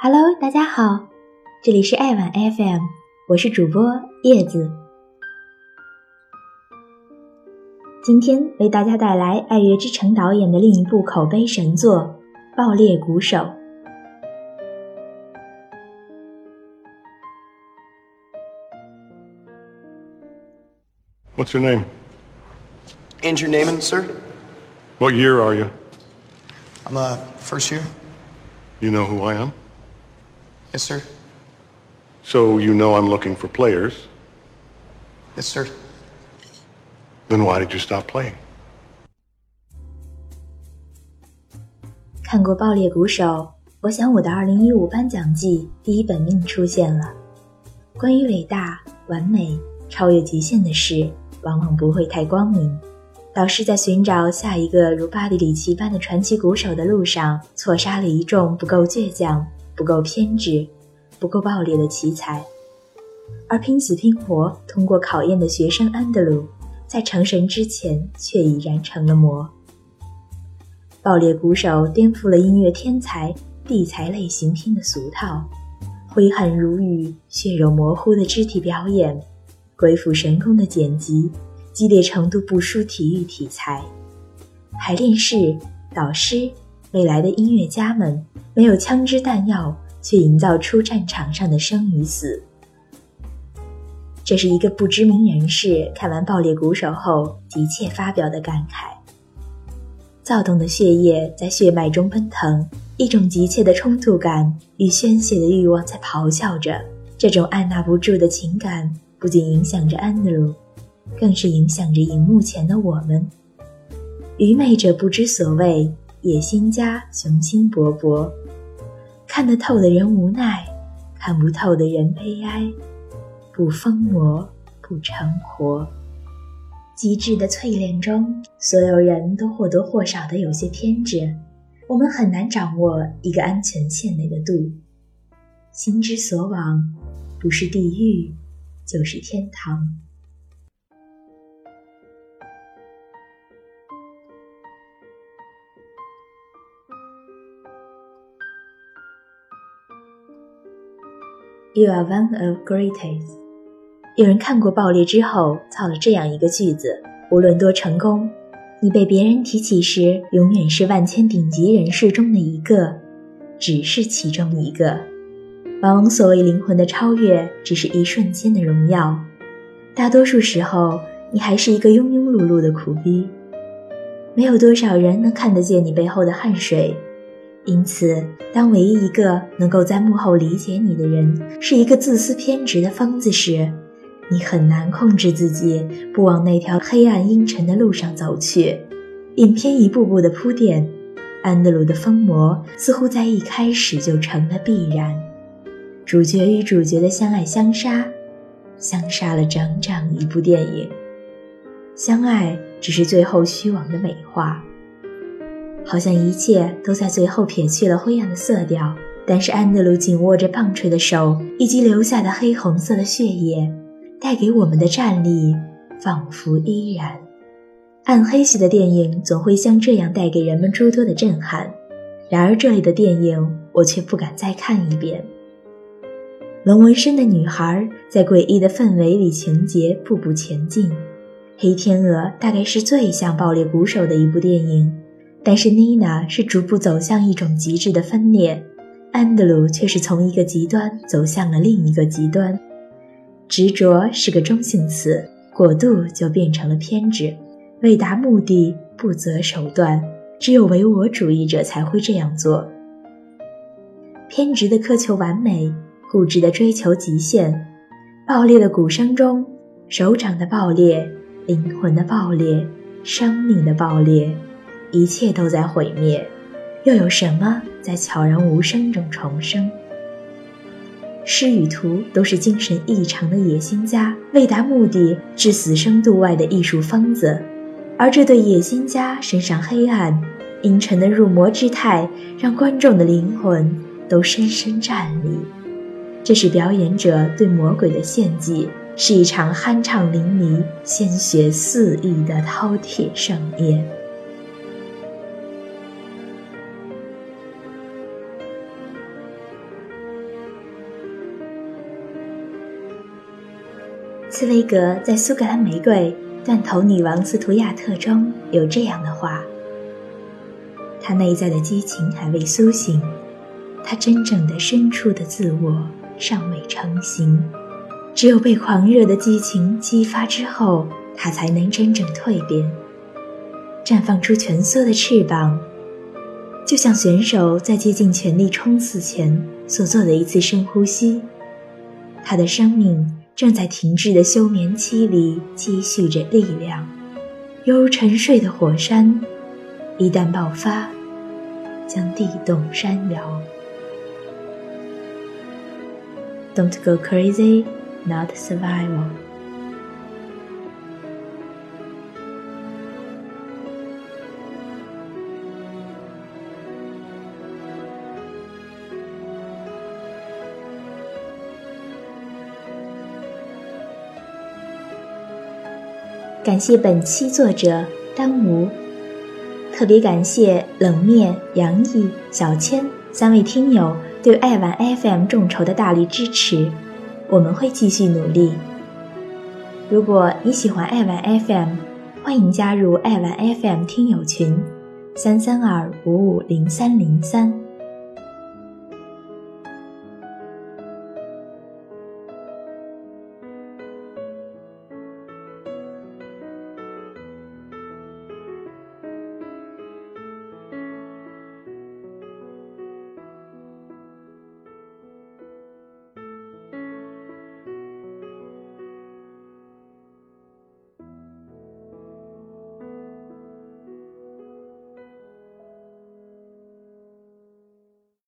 Hello，大家好，这里是爱晚 FM，我是主播叶子。今天为大家带来爱乐之城导演的另一部口碑神作《爆裂鼓手》。What's your name? And your name, sir? What year are you? I'm uh first year. You know who I am? Yes, sir. So you know I'm looking for players. Yes, sir. Then why did you stop playing? 看过《爆裂鼓手》，我想我的2015颁奖季第一本命出现了。关于伟大、完美、超越极限的事，往往不会太光明。导师在寻找下一个如巴蒂里奇般的传奇鼓手的路上，错杀了一众不够倔强。不够偏执，不够暴烈的奇才，而拼死拼活通过考验的学生安德鲁，在成神之前却已然成了魔。爆裂鼓手颠覆了音乐天才、地才类型片的俗套，挥汗如雨、血肉模糊的肢体表演，鬼斧神工的剪辑，激烈程度不输体育题材。排练室，导师。未来的音乐家们没有枪支弹药，却营造出战场上的生与死。这是一个不知名人士看完《爆裂鼓手》后急切发表的感慨：躁动的血液在血脉中奔腾，一种急切的冲突感与宣泄的欲望在咆哮着。这种按捺不住的情感不仅影响着安德鲁，更是影响着荧幕前的我们。愚昧者不知所谓。野心家雄心勃勃，看得透的人无奈，看不透的人悲哀，不疯魔不成活。极致的淬炼中，所有人都或多或少的有些偏执，我们很难掌握一个安全线内的度。心之所往，不是地狱，就是天堂。You are one of greatest。有人看过《爆裂》之后，造了这样一个句子：无论多成功，你被别人提起时，永远是万千顶级人士中的一个，只是其中一个。往往所谓灵魂的超越，只是一瞬间的荣耀，大多数时候，你还是一个庸庸碌碌的苦逼。没有多少人能看得见你背后的汗水。因此，当唯一一个能够在幕后理解你的人是一个自私偏执的疯子时，你很难控制自己不往那条黑暗阴沉的路上走去。影片一步步的铺垫，安德鲁的疯魔似乎在一开始就成了必然。主角与主角的相爱相杀，相杀了整整一部电影。相爱只是最后虚妄的美化。好像一切都在最后撇去了灰暗的色调，但是安德鲁紧握着棒槌的手以及留下的黑红色的血液，带给我们的战力仿佛依然。暗黑系的电影总会像这样带给人们诸多的震撼，然而这里的电影我却不敢再看一遍。龙纹身的女孩在诡异的氛围里，情节步步前进。黑天鹅大概是最像爆裂鼓手的一部电影。但是妮娜是逐步走向一种极致的分裂，安德鲁却是从一个极端走向了另一个极端。执着是个中性词，过度就变成了偏执。为达目的不择手段，只有唯我主义者才会这样做。偏执的苛求完美，固执的追求极限，爆裂的鼓声中，手掌的爆裂，灵魂的爆裂，生命的爆裂。一切都在毁灭，又有什么在悄然无声中重生？诗与图都是精神异常的野心家，为达目的置死生度外的艺术疯子，而这对野心家身上黑暗、阴沉的入魔之态，让观众的灵魂都深深战栗。这是表演者对魔鬼的献祭，是一场酣畅淋漓、鲜血四溢的饕餮盛宴。茨威格在《苏格兰玫瑰》断头女王斯图亚特中有这样的话：“他内在的激情还未苏醒，他真正的深处的自我尚未成型。只有被狂热的激情激发之后，他才能真正蜕变，绽放出蜷缩的翅膀，就像选手在接近全力冲刺前所做的一次深呼吸。他的生命。”正在停滞的休眠期里积蓄着力量，犹如沉睡的火山，一旦爆发，将地动山摇。Don't go crazy, not survival. 感谢本期作者丹吴，特别感谢冷面、杨毅、小千三位听友对爱玩 FM 众筹的大力支持，我们会继续努力。如果你喜欢爱玩 FM，欢迎加入爱玩 FM 听友群：三三二五五零三零三。